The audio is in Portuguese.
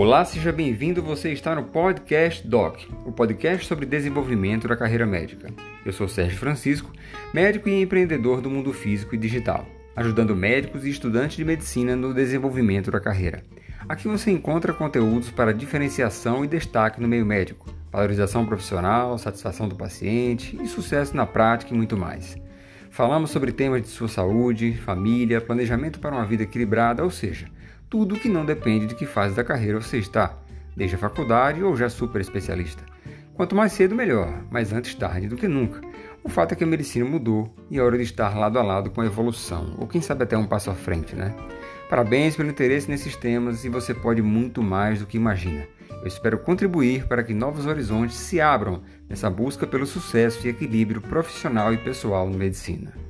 Olá, seja bem-vindo. Você está no Podcast Doc, o podcast sobre desenvolvimento da carreira médica. Eu sou Sérgio Francisco, médico e empreendedor do mundo físico e digital, ajudando médicos e estudantes de medicina no desenvolvimento da carreira. Aqui você encontra conteúdos para diferenciação e destaque no meio médico, valorização profissional, satisfação do paciente e sucesso na prática e muito mais. Falamos sobre temas de sua saúde, família, planejamento para uma vida equilibrada, ou seja, tudo que não depende de que fase da carreira você está, desde a faculdade ou já super especialista. Quanto mais cedo, melhor, mas antes tarde do que nunca. O fato é que a medicina mudou e é hora de estar lado a lado com a evolução, ou quem sabe até um passo à frente, né? Parabéns pelo interesse nesses temas e você pode muito mais do que imagina. Eu espero contribuir para que novos horizontes se abram nessa busca pelo sucesso e equilíbrio profissional e pessoal na medicina.